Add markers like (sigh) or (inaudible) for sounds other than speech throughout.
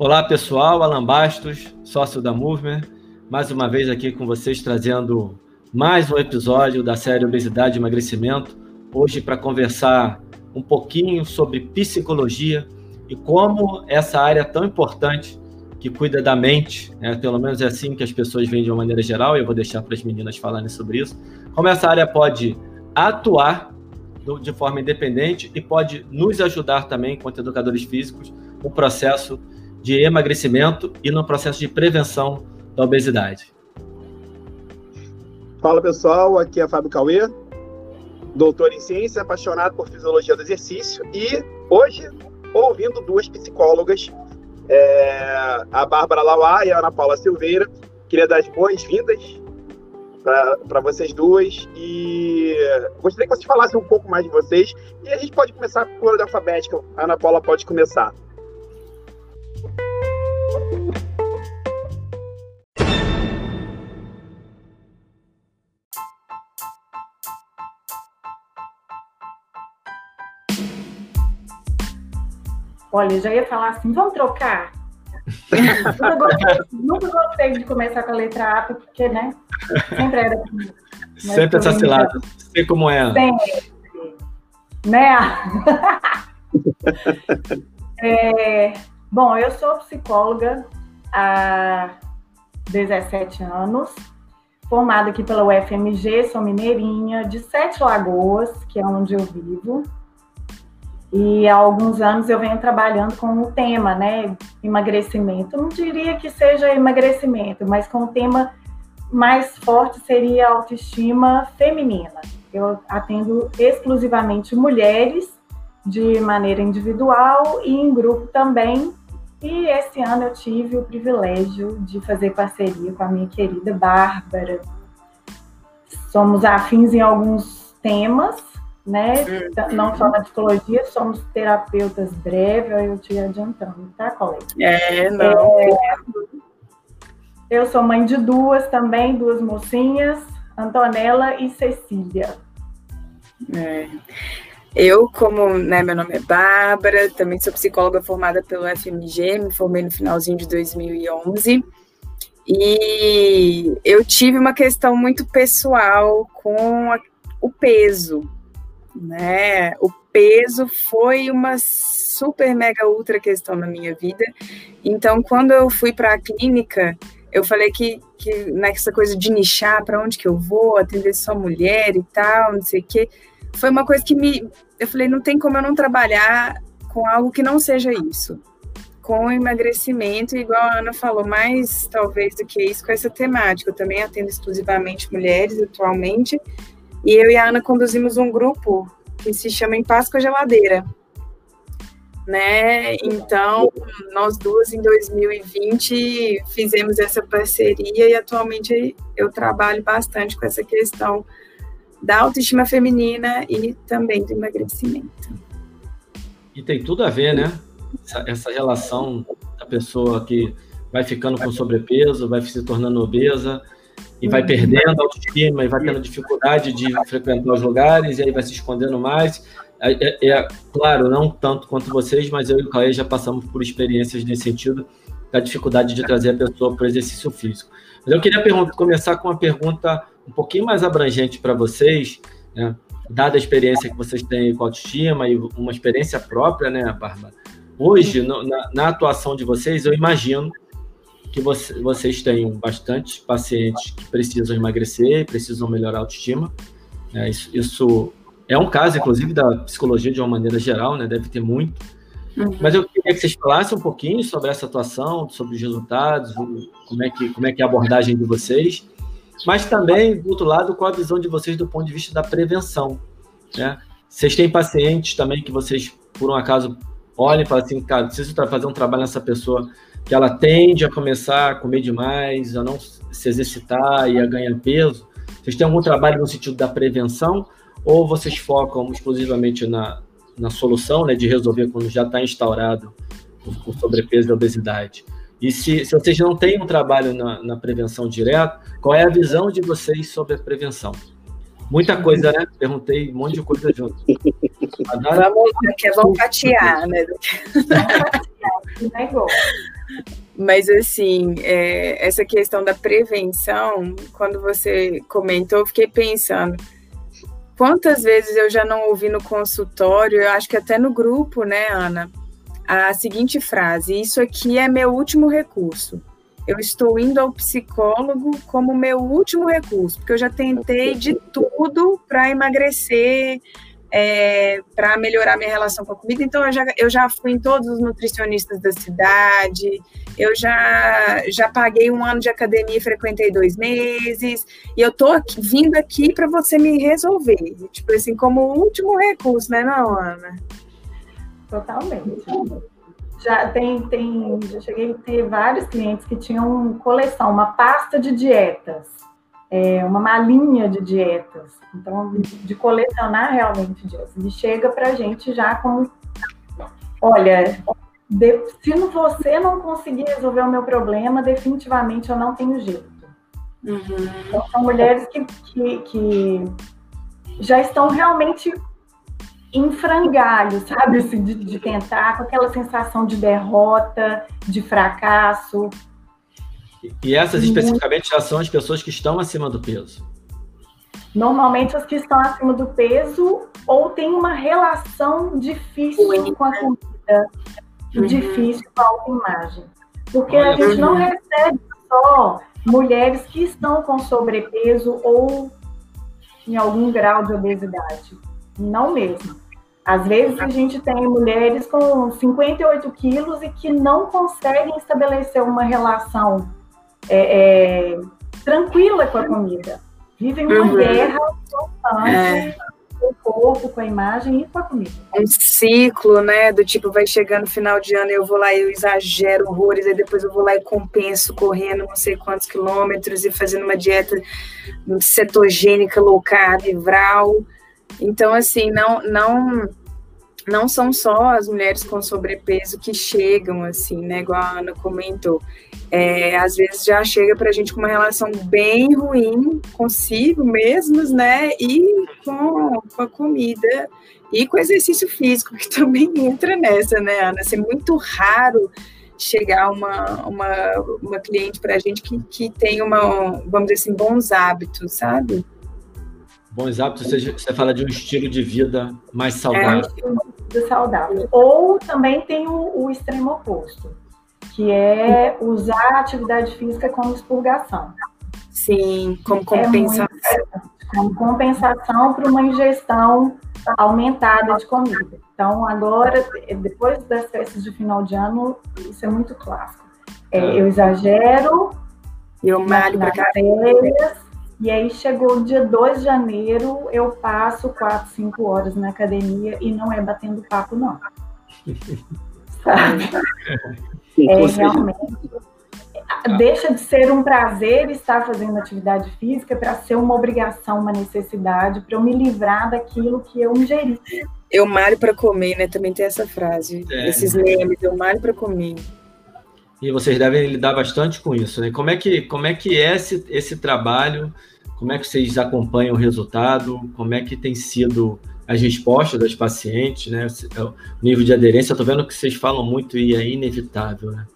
Olá pessoal, Alan Bastos, sócio da Movement, mais uma vez aqui com vocês trazendo mais um episódio da série Obesidade e Emagrecimento. Hoje para conversar um pouquinho sobre psicologia e como essa área tão importante que cuida da mente, né? pelo menos é assim que as pessoas veem de uma maneira geral, e eu vou deixar para as meninas falarem sobre isso, como essa área pode atuar de forma independente e pode nos ajudar também, enquanto educadores físicos, no processo de emagrecimento e no processo de prevenção da obesidade. Fala pessoal, aqui é Fábio Cauê, doutor em ciência, apaixonado por fisiologia do exercício e hoje ouvindo duas psicólogas, é, a Bárbara Lauá e a Ana Paula Silveira. Queria dar as boas-vindas para vocês duas e gostaria que vocês falassem um pouco mais de vocês e a gente pode começar por ordem alfabética. A Ana Paula pode começar. Olha, eu já ia falar assim, vamos trocar? (laughs) nunca, gostei, nunca, gostei, de começar com a letra A, porque, né? Sempre era. Sempre essa cilada. Sei como é. Sempre. Né? (laughs) é, bom, eu sou psicóloga há 17 anos, formada aqui pela UFMG, sou mineirinha, de Sete Lagoas, que é onde eu vivo. E há alguns anos eu venho trabalhando com o tema, né, emagrecimento. Não diria que seja emagrecimento, mas com o tema mais forte seria a autoestima feminina. Eu atendo exclusivamente mulheres de maneira individual e em grupo também. E esse ano eu tive o privilégio de fazer parceria com a minha querida Bárbara. Somos afins em alguns temas, né? Não só na psicologia, somos terapeutas breves, eu te adiantando, tá, colega? É, não. É, eu sou mãe de duas também, duas mocinhas, Antonella e Cecília. É. Eu, como né, meu nome é Bárbara, também sou psicóloga formada pelo FMG, me formei no finalzinho de 2011. E eu tive uma questão muito pessoal com a, o peso, né? O peso foi uma super mega ultra questão na minha vida. Então, quando eu fui para a clínica, eu falei que, que nessa coisa de nichar para onde que eu vou, atender só mulher e tal, não sei o quê, foi uma coisa que me. Eu falei, não tem como eu não trabalhar com algo que não seja isso. Com emagrecimento, igual a Ana falou, mais talvez do que isso, com essa temática. Eu também atendo exclusivamente mulheres atualmente, e eu e a Ana conduzimos um grupo que se chama Em Paz com a Geladeira. Né? Então, nós duas em 2020 fizemos essa parceria e atualmente eu trabalho bastante com essa questão da autoestima feminina e também do emagrecimento. E tem tudo a ver, né? Essa, essa relação da pessoa que vai ficando com sobrepeso, vai se tornando obesa, e vai perdendo a autoestima e vai tendo dificuldade de frequentar os lugares e aí vai se escondendo mais. É, é, é claro, não tanto quanto vocês, mas eu e o Caio já passamos por experiências nesse sentido da dificuldade de trazer a pessoa para o exercício físico. Mas eu queria começar com uma pergunta um pouquinho mais abrangente para vocês, né? dada a experiência que vocês têm com autoestima e uma experiência própria, né, Bárbara? Hoje, no, na, na atuação de vocês, eu imagino que você, vocês tenham bastante pacientes que precisam emagrecer, precisam melhorar a autoestima. É, isso, isso, é um caso, inclusive, da psicologia de uma maneira geral, né? Deve ter muito. Uhum. Mas eu queria que vocês falassem um pouquinho sobre essa atuação, sobre os resultados, como é que, como é, que é a abordagem de vocês. Mas também, do outro lado, qual a visão de vocês do ponto de vista da prevenção. Né? Vocês têm pacientes também que vocês, por um acaso, olhem e falam assim, cara, preciso fazer um trabalho nessa pessoa que ela tende a começar a comer demais, a não se exercitar e a ganhar peso? Vocês têm algum trabalho no sentido da prevenção ou vocês focam exclusivamente na, na solução, né, de resolver quando já está instaurado o, sobrepeso e a obesidade? E se, se vocês não têm um trabalho na, na prevenção direto, qual é a visão de vocês sobre a prevenção? Muita coisa, né? Perguntei um monte de coisa junto. Vamos, que vamos fatiar, né? Mas, assim, é, essa questão da prevenção, quando você comentou, eu fiquei pensando. Quantas vezes eu já não ouvi no consultório, eu acho que até no grupo, né, Ana, a seguinte frase: Isso aqui é meu último recurso. Eu estou indo ao psicólogo como meu último recurso, porque eu já tentei de tudo para emagrecer, é, para melhorar minha relação com a comida. Então, eu já, eu já fui em todos os nutricionistas da cidade, eu já, já paguei um ano de academia e frequentei dois meses, e eu tô aqui, vindo aqui para você me resolver. Tipo assim, como último recurso, né, não, Ana? Totalmente. Já tem, tem, já cheguei a ter vários clientes que tinham coleção, uma pasta de dietas é, uma malinha de dietas. Então, de colecionar realmente dietas. E chega para a gente já com: olha, de, se você não conseguir resolver o meu problema, definitivamente eu não tenho jeito. Uhum. Então, são mulheres que, que, que, já estão realmente em frangalho, sabe? Assim, de, de tentar, com aquela sensação de derrota, de fracasso. E essas especificamente já são as pessoas que estão acima do peso? Normalmente as que estão acima do peso ou têm uma relação difícil com a comida, uhum. difícil com a autoimagem. Porque Olha, a gente não recebe só mulheres que estão com sobrepeso ou em algum grau de obesidade. Não mesmo. Às vezes a gente tem mulheres com 58 quilos e que não conseguem estabelecer uma relação é, é, tranquila com a comida. Vivem uma uhum. guerra constante é. com o corpo, com a imagem e com a comida. Um ciclo, né? Do tipo, vai chegando final de ano, eu vou lá e eu exagero horrores, aí depois eu vou lá e compenso correndo não sei quantos quilômetros e fazendo uma dieta cetogênica, low carb, vral. Então, assim, não, não não são só as mulheres com sobrepeso que chegam assim, né? Igual a Ana comentou. É, às vezes já chega para a gente com uma relação bem ruim consigo mesmos, né? E com, com a comida e com o exercício físico, que (laughs) também entra nessa, né, Ana? Assim, é muito raro chegar uma, uma, uma cliente para a gente que, que tem uma, vamos dizer assim, bons hábitos, sabe? Bons hábitos, você, você fala de um estilo de vida mais saudável. É um estilo de vida saudável. Ou também tem o, o extremo oposto, que é usar a atividade física como expurgação. Sim, como compensação. É como compensação para uma ingestão aumentada de comida. Então, agora, depois das festas de final de ano, isso é muito clássico. É, eu exagero, eu malho para férias, e aí chegou o dia 2 de janeiro, eu passo 4, 5 horas na academia e não é batendo papo, não. (laughs) Sabe? É realmente. Deixa de ser um prazer estar fazendo atividade física para ser uma obrigação, uma necessidade, para eu me livrar daquilo que eu ingeri. Eu malho para comer, né? Também tem essa frase. É. Esses memes, eu malho para comer. E vocês devem lidar bastante com isso, né? Como é que, como é, que é esse, esse trabalho? Como é que vocês acompanham o resultado? Como é que tem sido as respostas das pacientes, né? É o nível de aderência, eu tô vendo que vocês falam muito e é inevitável, né?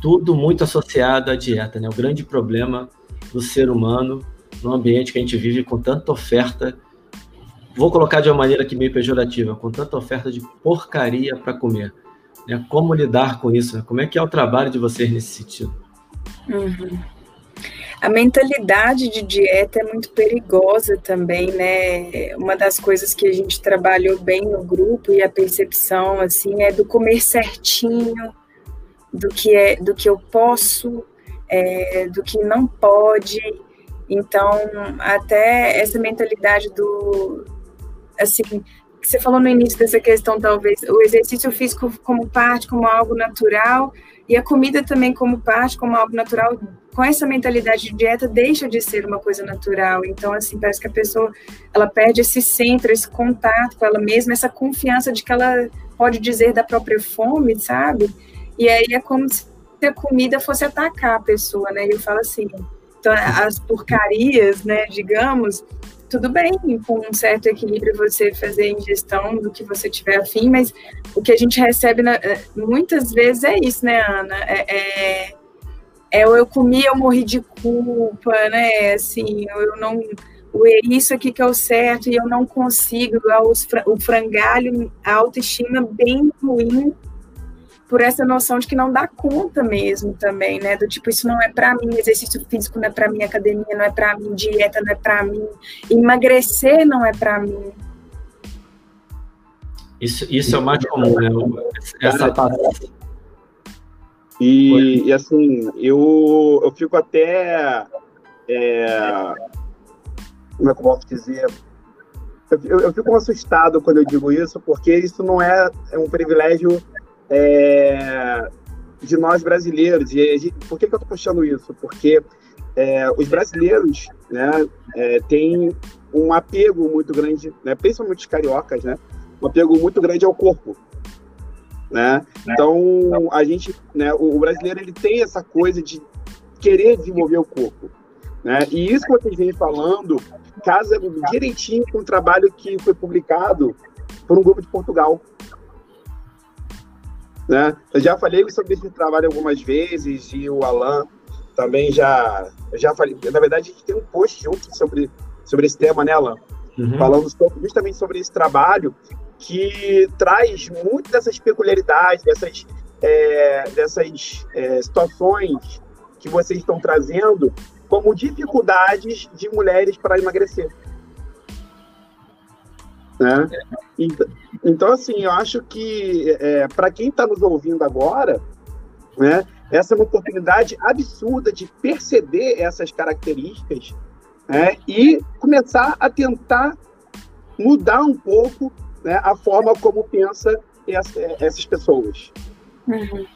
Tudo muito associado à dieta, né? O grande problema do ser humano no ambiente que a gente vive com tanta oferta, vou colocar de uma maneira que meio pejorativa, com tanta oferta de porcaria para comer. Né? Como lidar com isso? Né? Como é que é o trabalho de vocês nesse sentido? Uhum. A mentalidade de dieta é muito perigosa também, né? Uma das coisas que a gente trabalhou bem no grupo e a percepção assim é do comer certinho, do que é, do que eu posso, é, do que não pode. Então, até essa mentalidade do assim, que você falou no início dessa questão, talvez, o exercício físico como parte, como algo natural, e a comida também como parte, como algo natural, com essa mentalidade de dieta, deixa de ser uma coisa natural. Então, assim, parece que a pessoa, ela perde esse centro, esse contato com ela mesma, essa confiança de que ela pode dizer da própria fome, sabe? E aí é como se a comida fosse atacar a pessoa, né? E eu falo assim, então, as porcarias, né, digamos, tudo bem, com um certo equilíbrio você fazer ingestão do que você tiver afim, mas o que a gente recebe na, eh, muitas vezes é isso, né, Ana? É, é, é eu comi, eu morri de culpa, né? Assim, eu não. Isso aqui que é o certo e eu não consigo, o frangalho, a autoestima bem ruim por essa noção de que não dá conta mesmo também, né? Do tipo, isso não é para mim, exercício físico não é para mim, academia não é para mim, dieta não é para mim, emagrecer não é para mim. Isso, isso é o mais comum, né? Essa parte. E, e, assim, eu, eu fico até. É, como é que eu posso dizer? Eu, eu, fico assustado quando eu digo isso, porque isso não é, é um privilégio é, de nós brasileiros. E por que, que eu estou puxando isso? Porque é, os brasileiros né, é, têm um apego muito grande, né, principalmente os cariocas, né, um apego muito grande ao corpo. Né? Então, a gente, né, o, brasileiro ele tem essa coisa de querer desenvolver o corpo. Né? E isso que vocês vêm falando casa direitinho com o trabalho que foi publicado por um grupo de Portugal, né? Eu já falei sobre esse trabalho algumas vezes e o Alan também já, já falei. Na verdade, a gente tem um post junto sobre, sobre esse tema, né, Alan? Uhum. Falando sobre, justamente sobre esse trabalho que traz muito dessas peculiaridades, dessas, é, dessas é, situações que vocês estão trazendo como dificuldades de mulheres para emagrecer. Né? Então, assim, eu acho que é, para quem está nos ouvindo agora, né, essa é uma oportunidade absurda de perceber essas características né, e começar a tentar mudar um pouco né, a forma como pensa essa, essas pessoas. Uhum.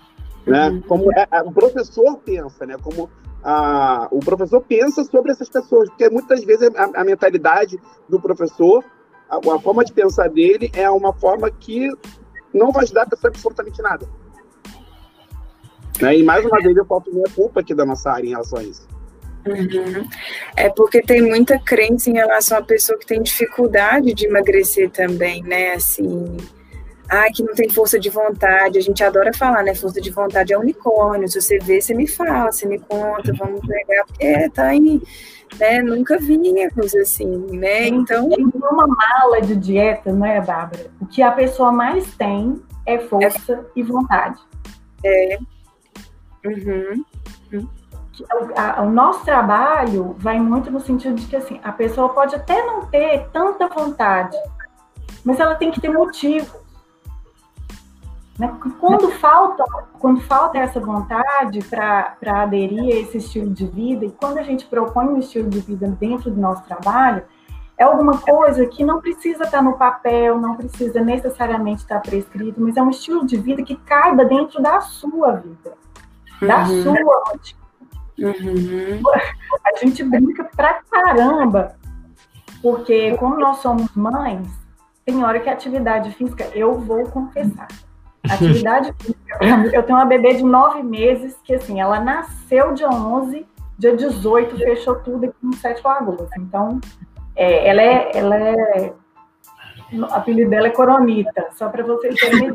Né? Uhum. Como é, o professor pensa, né? como a, o professor pensa sobre essas pessoas, porque muitas vezes a, a mentalidade do professor a, a forma de pensar dele é uma forma que não vai ajudar a pessoa absolutamente nada. Né? E mais uma vez eu falto minha culpa aqui da nossa área em relação a isso. Uhum. É porque tem muita crença em relação à pessoa que tem dificuldade de emagrecer também, né? Assim, ah, que não tem força de vontade. A gente adora falar, né? Força de vontade é unicórnio. Se você vê, você me fala, você me conta, vamos pegar, porque tá aí né? Nunca vinha coisa assim, né? Então. Tem uma mala de dieta, não é, Bárbara? O que a pessoa mais tem é força é. e vontade. É. Uhum. O, o nosso trabalho vai muito no sentido de que assim, a pessoa pode até não ter tanta vontade, mas ela tem que ter motivo. Né? Quando falta, quando falta essa vontade para aderir a esse estilo de vida, e quando a gente propõe um estilo de vida dentro do nosso trabalho, é alguma coisa que não precisa estar no papel, não precisa necessariamente estar prescrito, mas é um estilo de vida que caiba dentro da sua vida, da uhum. sua rotina. Uhum. A gente brinca pra caramba, porque como nós somos mães, tem hora que a atividade física, eu vou confessar, Atividade física. Eu tenho uma bebê de nove meses que, assim, ela nasceu dia 11, dia 18 fechou tudo aqui no Sete Lagoas. Então, é, ela é, ela é o apelido dela é Coronita, só para vocês terem (laughs)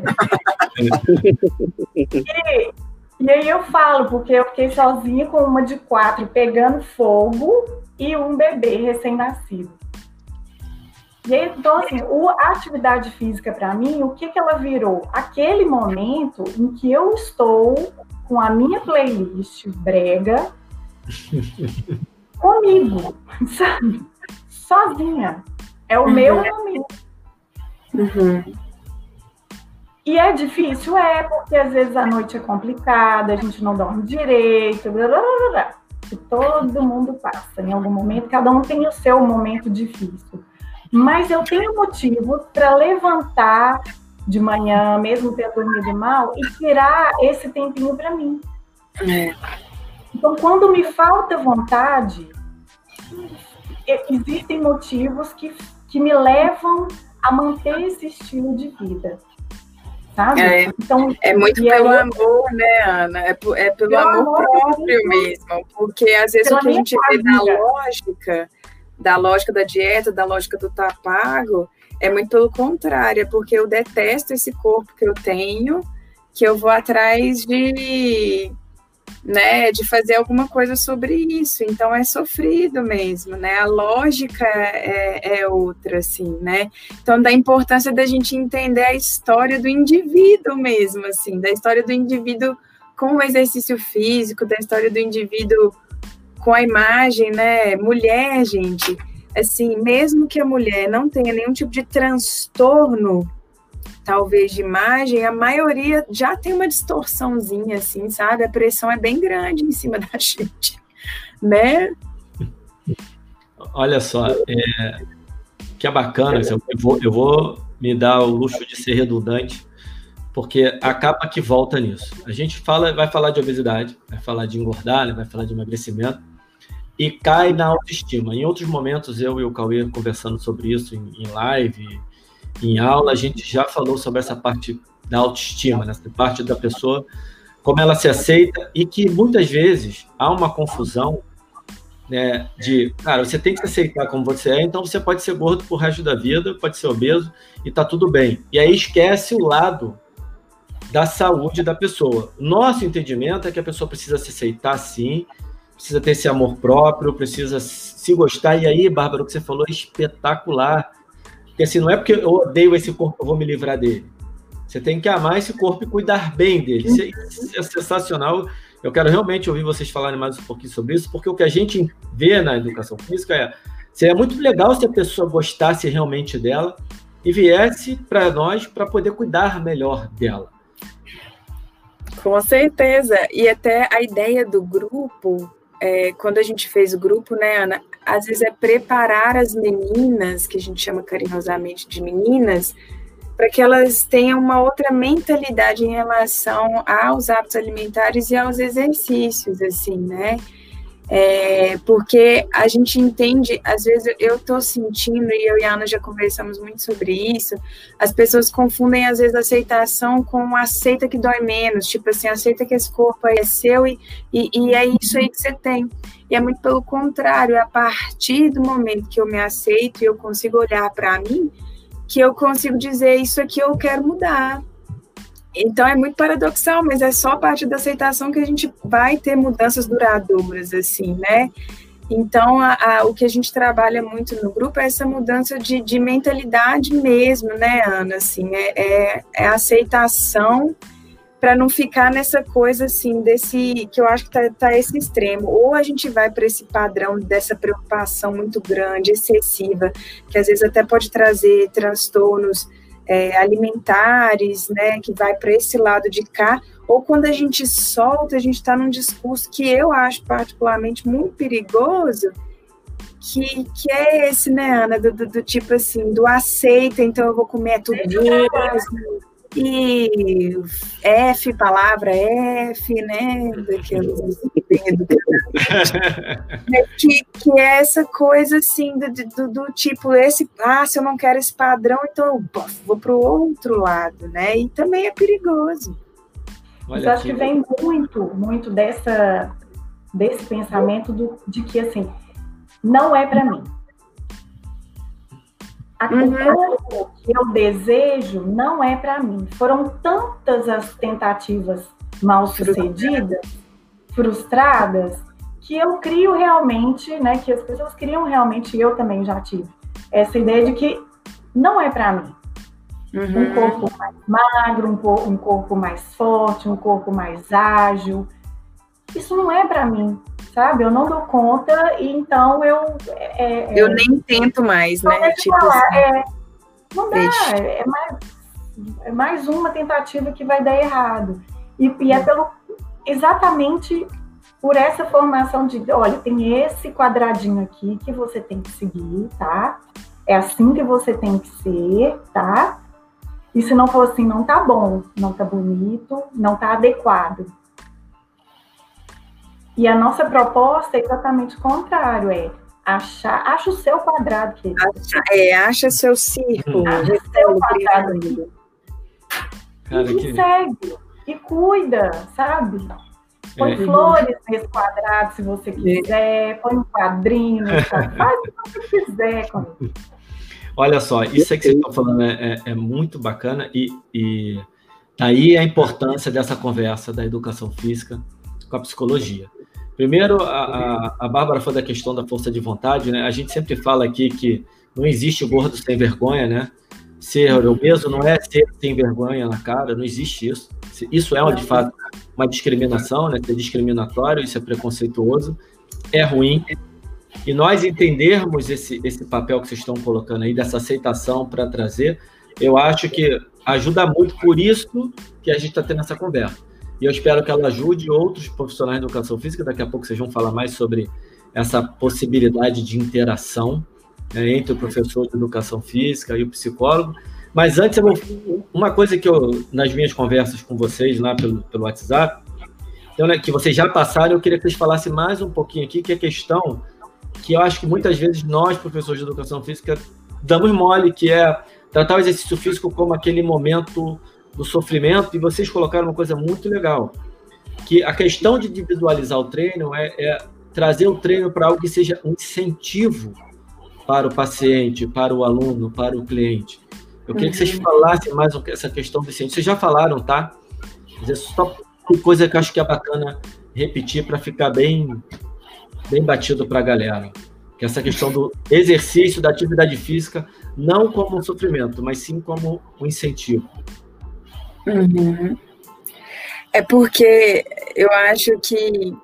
e, e aí eu falo, porque eu fiquei sozinha com uma de quatro pegando fogo e um bebê recém-nascido. E aí, então, assim, o, a atividade física, para mim, o que, que ela virou? Aquele momento em que eu estou com a minha playlist brega (laughs) comigo, sabe? Sozinha. É o uhum. meu momento. Uhum. E é difícil? É, porque às vezes a noite é complicada, a gente não dorme direito, blá, blá, blá, blá. E todo mundo passa em algum momento, cada um tem o seu momento difícil mas eu tenho motivo para levantar de manhã, mesmo tendo dormido mal, e tirar esse tempinho para mim. É. Então, quando me falta vontade, existem motivos que, que me levam a manter esse estilo de vida. Sabe? É, então, é muito pelo aí, amor, né, Ana? É, é pelo, pelo amor, amor próprio mesmo. Porque às vezes o que a gente vê na lógica da lógica da dieta, da lógica do tá pago, é muito pelo contrário, é porque eu detesto esse corpo que eu tenho, que eu vou atrás de né, de fazer alguma coisa sobre isso. Então é sofrido mesmo, né? A lógica é, é, outra, assim, né? Então da importância da gente entender a história do indivíduo mesmo, assim, da história do indivíduo com o exercício físico, da história do indivíduo com a imagem, né? Mulher, gente, assim, mesmo que a mulher não tenha nenhum tipo de transtorno talvez de imagem, a maioria já tem uma distorçãozinha, assim, sabe? A pressão é bem grande em cima (laughs) da gente, né? Olha só, é, que é bacana, eu vou, eu vou me dar o luxo de ser redundante, porque acaba que volta nisso. A gente fala, vai falar de obesidade, vai falar de engordar, vai falar de emagrecimento, e cai na autoestima. Em outros momentos, eu e o Cauê conversando sobre isso em, em live, em aula, a gente já falou sobre essa parte da autoestima, né? essa parte da pessoa, como ela se aceita e que muitas vezes há uma confusão né, de, cara, você tem que se aceitar como você é, então você pode ser gordo pro resto da vida, pode ser obeso e tá tudo bem. E aí esquece o lado da saúde da pessoa. Nosso entendimento é que a pessoa precisa se aceitar sim, precisa ter esse amor próprio, precisa se gostar. E aí, Bárbara, o que você falou é espetacular. Porque assim, não é porque eu odeio esse corpo eu vou me livrar dele. Você tem que amar esse corpo e cuidar bem dele. Isso é, isso é sensacional. Eu quero realmente ouvir vocês falarem mais um pouquinho sobre isso, porque o que a gente vê na educação física é seria muito legal se a pessoa gostasse realmente dela e viesse para nós para poder cuidar melhor dela. Com certeza. E até a ideia do grupo é, quando a gente fez o grupo, né, Ana, às vezes é preparar as meninas, que a gente chama carinhosamente de meninas, para que elas tenham uma outra mentalidade em relação aos hábitos alimentares e aos exercícios, assim, né? É, porque a gente entende, às vezes eu estou sentindo, e eu e a Ana já conversamos muito sobre isso, as pessoas confundem às vezes aceitação com aceita que dói menos, tipo assim, aceita que esse corpo aí é seu e, e, e é isso aí que você tem. E é muito pelo contrário, é a partir do momento que eu me aceito e eu consigo olhar para mim, que eu consigo dizer isso aqui eu quero mudar, então é muito paradoxal, mas é só a partir da aceitação que a gente vai ter mudanças duradouras, assim, né? Então, a, a, o que a gente trabalha muito no grupo é essa mudança de, de mentalidade mesmo, né, Ana? Assim, é, é, é aceitação para não ficar nessa coisa assim desse que eu acho que tá, tá esse extremo. Ou a gente vai para esse padrão dessa preocupação muito grande, excessiva, que às vezes até pode trazer transtornos é, alimentares, né, que vai para esse lado de cá, ou quando a gente solta, a gente está num discurso que eu acho particularmente muito perigoso, que, que é esse, né, Ana, do, do, do tipo assim, do aceita, então eu vou comer tudo mesmo, e F, palavra F, né? Daqueles que, que é essa coisa assim do, do, do, tipo, esse, ah, se eu não quero esse padrão, então eu vou para o outro lado, né? E também é perigoso. Olha eu acho que vem muito, muito dessa, desse pensamento do, de que assim, não é para mim aquilo uhum. que eu desejo não é para mim. Foram tantas as tentativas mal sucedidas, frustradas, que eu crio realmente, né, que as pessoas criam realmente, eu também já tive essa ideia de que não é para mim. Uhum. Um corpo mais magro, um, um corpo mais forte, um corpo mais ágil. Isso não é para mim sabe? Eu não dou conta e então eu. É, é eu nem tento mais, né? Tipo falar, assim. é, não dá, é mais, é mais uma tentativa que vai dar errado. E, e é pelo exatamente por essa formação de, olha, tem esse quadradinho aqui que você tem que seguir, tá? É assim que você tem que ser, tá? E se não for assim, não tá bom, não tá bonito, não tá adequado. E a nossa proposta é exatamente o contrário, é achar, acha o seu quadrado, querido. Acha, é, acha seu círculo. Acha o seu quadrado. Cara, e que... segue, e cuida, sabe? Põe é. flores nesse quadrado, se você quiser. Põe um quadrinho. (laughs) Faz o que você quiser Olha só, isso é que vocês estão falando é, é, é muito bacana e, e daí a importância dessa conversa da educação física com a psicologia. Primeiro, a, a, a Bárbara falou da questão da força de vontade, né? A gente sempre fala aqui que não existe gordo sem vergonha, né? Ser obeso não é ser sem vergonha na cara, não existe isso. Isso é, de fato, uma discriminação, né? É discriminatório, isso é preconceituoso, é ruim, e nós entendermos esse, esse papel que vocês estão colocando aí, dessa aceitação para trazer, eu acho que ajuda muito, por isso que a gente está tendo essa conversa. E eu espero que ela ajude outros profissionais de educação física, daqui a pouco vocês vão falar mais sobre essa possibilidade de interação né, entre o professor de educação física e o psicólogo. Mas antes, vou, uma coisa que eu, nas minhas conversas com vocês lá pelo, pelo WhatsApp, então, né, que vocês já passaram, eu queria que vocês falassem mais um pouquinho aqui, que é a questão que eu acho que muitas vezes nós, professores de educação física, damos mole, que é tratar o exercício físico como aquele momento do sofrimento, e vocês colocaram uma coisa muito legal, que a questão de individualizar o treino é, é trazer o treino para algo que seja um incentivo para o paciente, para o aluno, para o cliente. Eu queria uhum. que vocês uhum. falassem mais essa questão do incentivo. Vocês já falaram, tá? É só coisa que eu acho que é bacana repetir para ficar bem bem batido para a galera. Que é essa questão do exercício da atividade física, não como um sofrimento, mas sim como um incentivo. Uhum. É porque eu acho que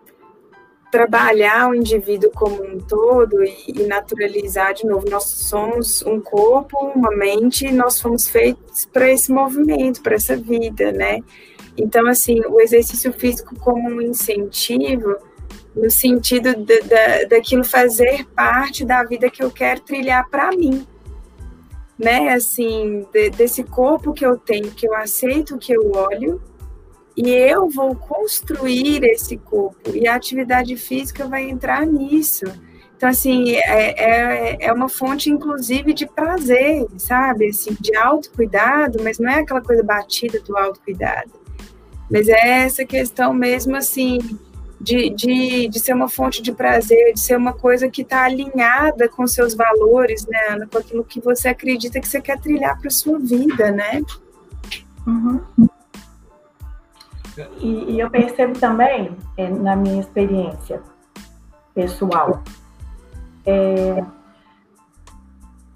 trabalhar o indivíduo como um todo e, e, naturalizar de novo. Nós somos um corpo, uma mente, nós fomos feitos para esse movimento, para essa vida, né? Então, assim, o exercício físico como um incentivo no sentido de, daquilo fazer parte da vida que eu quero trilhar para mim, né? Assim, de, desse corpo que eu tenho, que eu aceito, que eu olho, e eu vou construir esse corpo, e a atividade física vai entrar nisso. Então, assim, é, é, é uma fonte, inclusive, de prazer, sabe? Assim, de autocuidado, mas não é aquela coisa batida do autocuidado. Mas é essa questão mesmo, assim, de, de, de ser uma fonte de prazer, de ser uma coisa que está alinhada com seus valores, né, com aquilo que você acredita que você quer trilhar para sua vida, né? Uhum. E, e, eu percebo também, é, na minha experiência pessoal, é,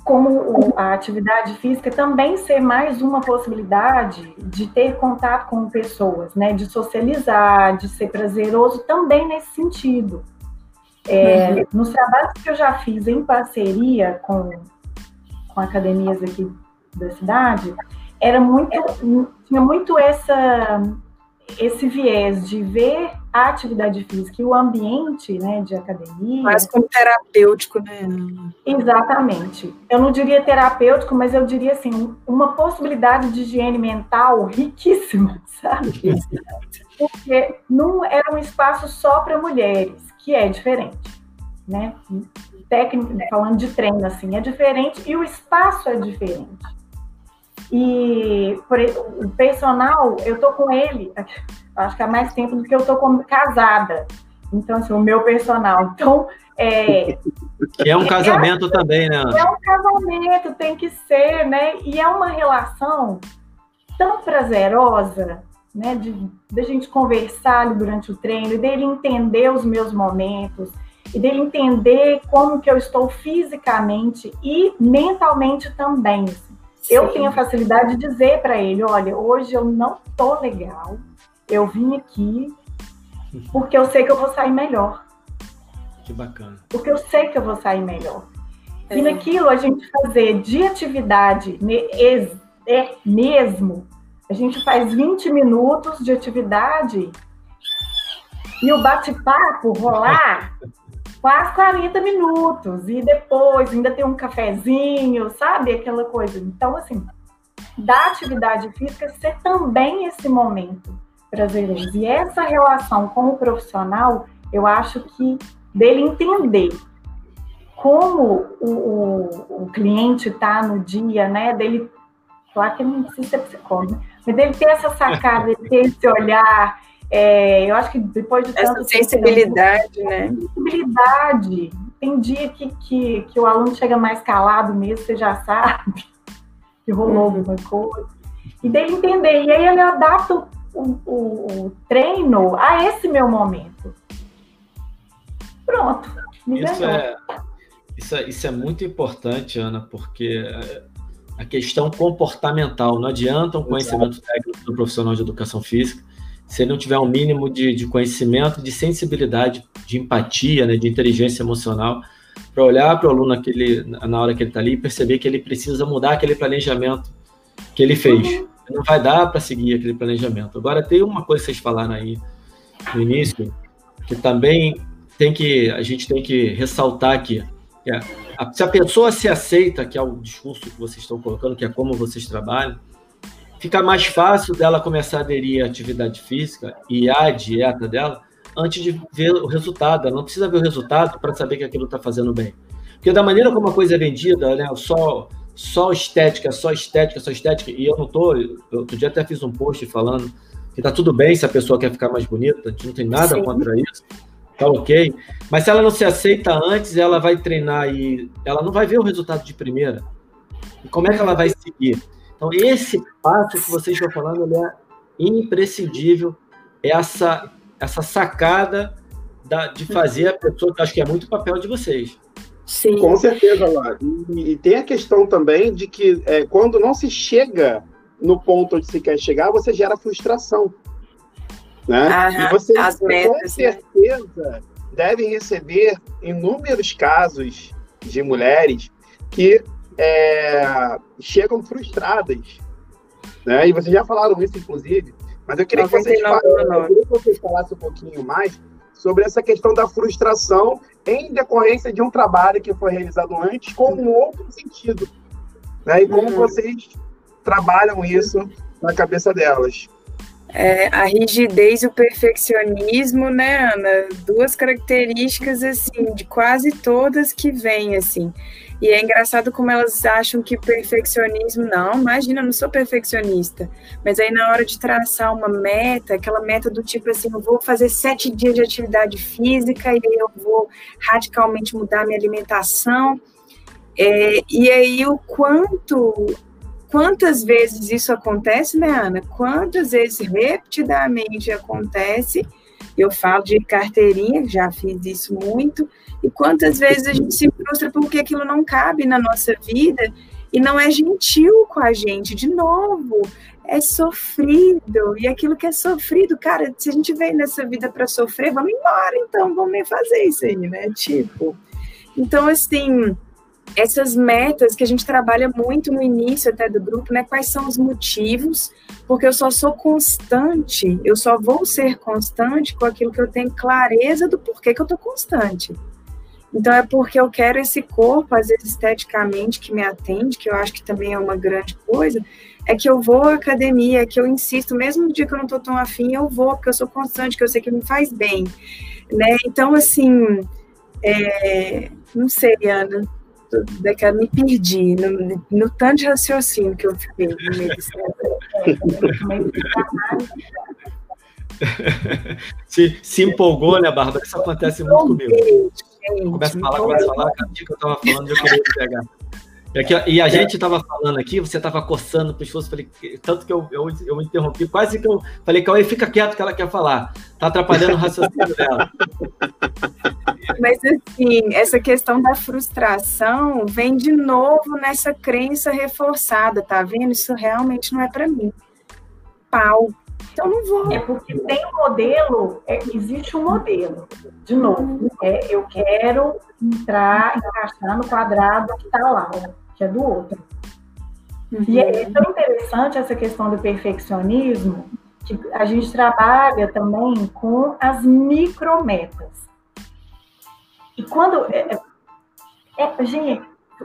como a atividade física também ser mais uma possibilidade de ter contato com pessoas, né, de socializar, de ser prazeroso também nesse sentido. É, uhum. Nos trabalhos que eu já fiz em parceria com, com academias aqui da cidade, era muito, tinha muito essa, esse viés de ver a atividade física e o ambiente né, de academia. Mais como terapêutico, né? Exatamente. Eu não diria terapêutico, mas eu diria assim, uma possibilidade de higiene mental riquíssima, (laughs) sabe? Porque não era um espaço só para mulheres, que é diferente, né? Técnico, falando de treino, assim, é diferente e o espaço é diferente. E por, o personal, eu tô com ele, acho que há mais tempo do que eu tô com, casada. Então, assim, o meu personal. Então, é. Que é um casamento é, também, né? É um casamento, tem que ser, né? E é uma relação tão prazerosa, né? De, de a gente conversar durante o treino, dele entender os meus momentos, e dele entender como que eu estou fisicamente e mentalmente também. Eu tenho a facilidade de dizer para ele: olha, hoje eu não tô legal, eu vim aqui (laughs) porque eu sei que eu vou sair melhor. Que bacana. Porque eu sei que eu vou sair melhor. É. E naquilo a gente fazer de atividade é mesmo, a gente faz 20 minutos de atividade e o bate-papo rolar (laughs) quase 40 minutos, e depois ainda tem um cafezinho, sabe? Aquela coisa. Então, assim, da atividade física ser também esse momento prazeroso. E essa relação com o profissional, eu acho que dele entender como o, o, o cliente está no dia, né? Dele, claro que ele não precisa ser psicólogo, né? mas dele ter essa sacada, (laughs) ter esse olhar, É, eu acho que depois de tanto Essa sensibilidade, tempo, né? Sensibilidade. Tem dia que, que, que o aluno chega mais calado mesmo, você já sabe (laughs) que rolou alguma coisa. E dele entender. E aí ele adapta o, o, o treino a esse meu momento. Pronto. Isso é, isso é, isso é muito importante, Ana, porque a questão comportamental não adianta um conhecimento técnico do profissional de educação física se ele não tiver um mínimo de, de conhecimento, de sensibilidade, de empatia, né, de inteligência emocional, para olhar para o aluno naquele, na hora que ele está ali e perceber que ele precisa mudar aquele planejamento que ele fez. Uhum. Não vai dar para seguir aquele planejamento. Agora, tem uma coisa que vocês falaram aí no início, que também tem que a gente tem que ressaltar aqui. É, a, se a pessoa se aceita, que é o discurso que vocês estão colocando, que é como vocês trabalham, fica mais fácil dela começar a aderir à atividade física e à dieta dela antes de ver o resultado. Ela não precisa ver o resultado para saber que aquilo está fazendo bem. Porque da maneira como a coisa é vendida, né, só, só estética, só estética, só estética, e eu não tô, eu, outro dia até fiz um post falando que tá tudo bem se a pessoa quer ficar mais bonita, a gente não tem nada Sim. contra isso, tá ok. Mas se ela não se aceita antes, ela vai treinar e ela não vai ver o resultado de primeira. E como é que ela vai seguir? Então, esse passo que vocês estão falando ele é imprescindível, essa, essa sacada da, de fazer a pessoa, que acho que é muito papel de vocês. Sim. Com certeza, lá. E, e, tem a questão também de que é, quando não se chega no ponto onde se quer chegar, você gera frustração. Né? Aham, e você, as metas, com né? certeza, né? devem receber inúmeros casos de mulheres que é, chegam frustradas. Né? E vocês já falaram isso, inclusive, mas eu queria, que vocês, não, falassem, não, não. Eu queria que vocês falassem um pouquinho mais sobre essa questão da frustração em decorrência de um trabalho que foi realizado antes com um outro sentido. Né? E como uhum. vocês trabalham isso na cabeça delas. É, a rigidez e o perfeccionismo, né, Ana? Duas características, assim, de quase todas que vêm, assim. E é engraçado como elas acham que perfeccionismo, não, imagina, eu não sou perfeccionista. Mas aí na hora de traçar uma meta, aquela meta do tipo assim, eu vou fazer sete dias de atividade física e eu vou radicalmente mudar minha alimentação. É, e aí o quanto, quantas vezes isso acontece, né, Ana? Quantas vezes repetidamente acontece eu falo de carteirinha, já fiz isso muito, e quantas vezes a gente se frustra porque aquilo não cabe na nossa vida e não é gentil com a gente. De novo, é sofrido, e aquilo que é sofrido, cara, se a gente veio nessa vida para sofrer, vamos embora então, vamos fazer isso aí, né? Tipo. Então, assim, essas metas que a gente trabalha muito no início até do grupo, né? Quais são os motivos? Porque eu só sou constante, eu só vou ser constante com aquilo que eu tenho clareza do porquê que eu tô constante. Então é porque eu quero esse corpo, às vezes esteticamente, que me atende, que eu acho que também é uma grande coisa, é que eu vou à academia, é que eu insisto, mesmo no dia que eu não tô tão afim, eu vou, porque eu sou constante, que eu sei que me faz bem. Né? Então, assim, é, não sei, Ana, daqui a me perdi no, no, tanto de raciocínio que eu fiquei no meio se, se empolgou, né, Bárbara? Isso acontece muito comigo. Começa a falar, começa a falar, que eu estava falando, eu queria pegar. É e a gente estava falando aqui, você estava coçando o pescoço, falei, tanto que eu, eu, eu interrompi, quase que eu falei, Cauê, fica quieto que ela quer falar. Tá atrapalhando o raciocínio (laughs) dela. Mas assim, essa questão da frustração vem de novo nessa crença reforçada, tá vendo? Isso realmente não é para mim. Pau. Então não vou. É porque tem um modelo, é, existe um modelo. De novo, é, eu quero entrar, encaixar no quadrado que está lá, que é do outro. Uhum. E é tão interessante essa questão do perfeccionismo, que a gente trabalha também com as micrometas. E quando. É, é, é, gente,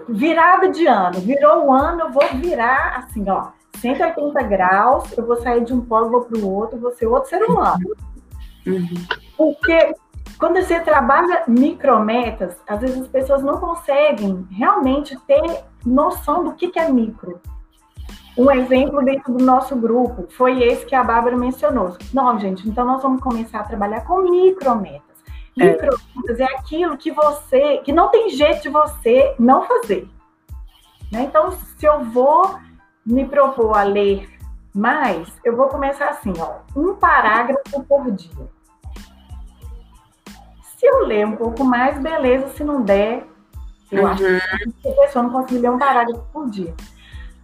virada de ano, virou o ano, eu vou virar assim, ó, 180 graus, eu vou sair de um polo, vou para o outro, vou ser outro ser humano. Uhum. Porque quando você trabalha micrometas, às vezes as pessoas não conseguem realmente ter noção do que, que é micro. Um exemplo dentro do nosso grupo foi esse que a Bárbara mencionou. Não, gente, então nós vamos começar a trabalhar com micrometas. É. Micrometas é. é aquilo que você, que não tem jeito de você não fazer. Né? Então, se eu vou me propor a ler mais, eu vou começar assim, ó, um parágrafo por dia. Se eu ler um pouco mais, beleza. Se não der, eu uhum. acho que a pessoa não conseguir ler um parágrafo por dia.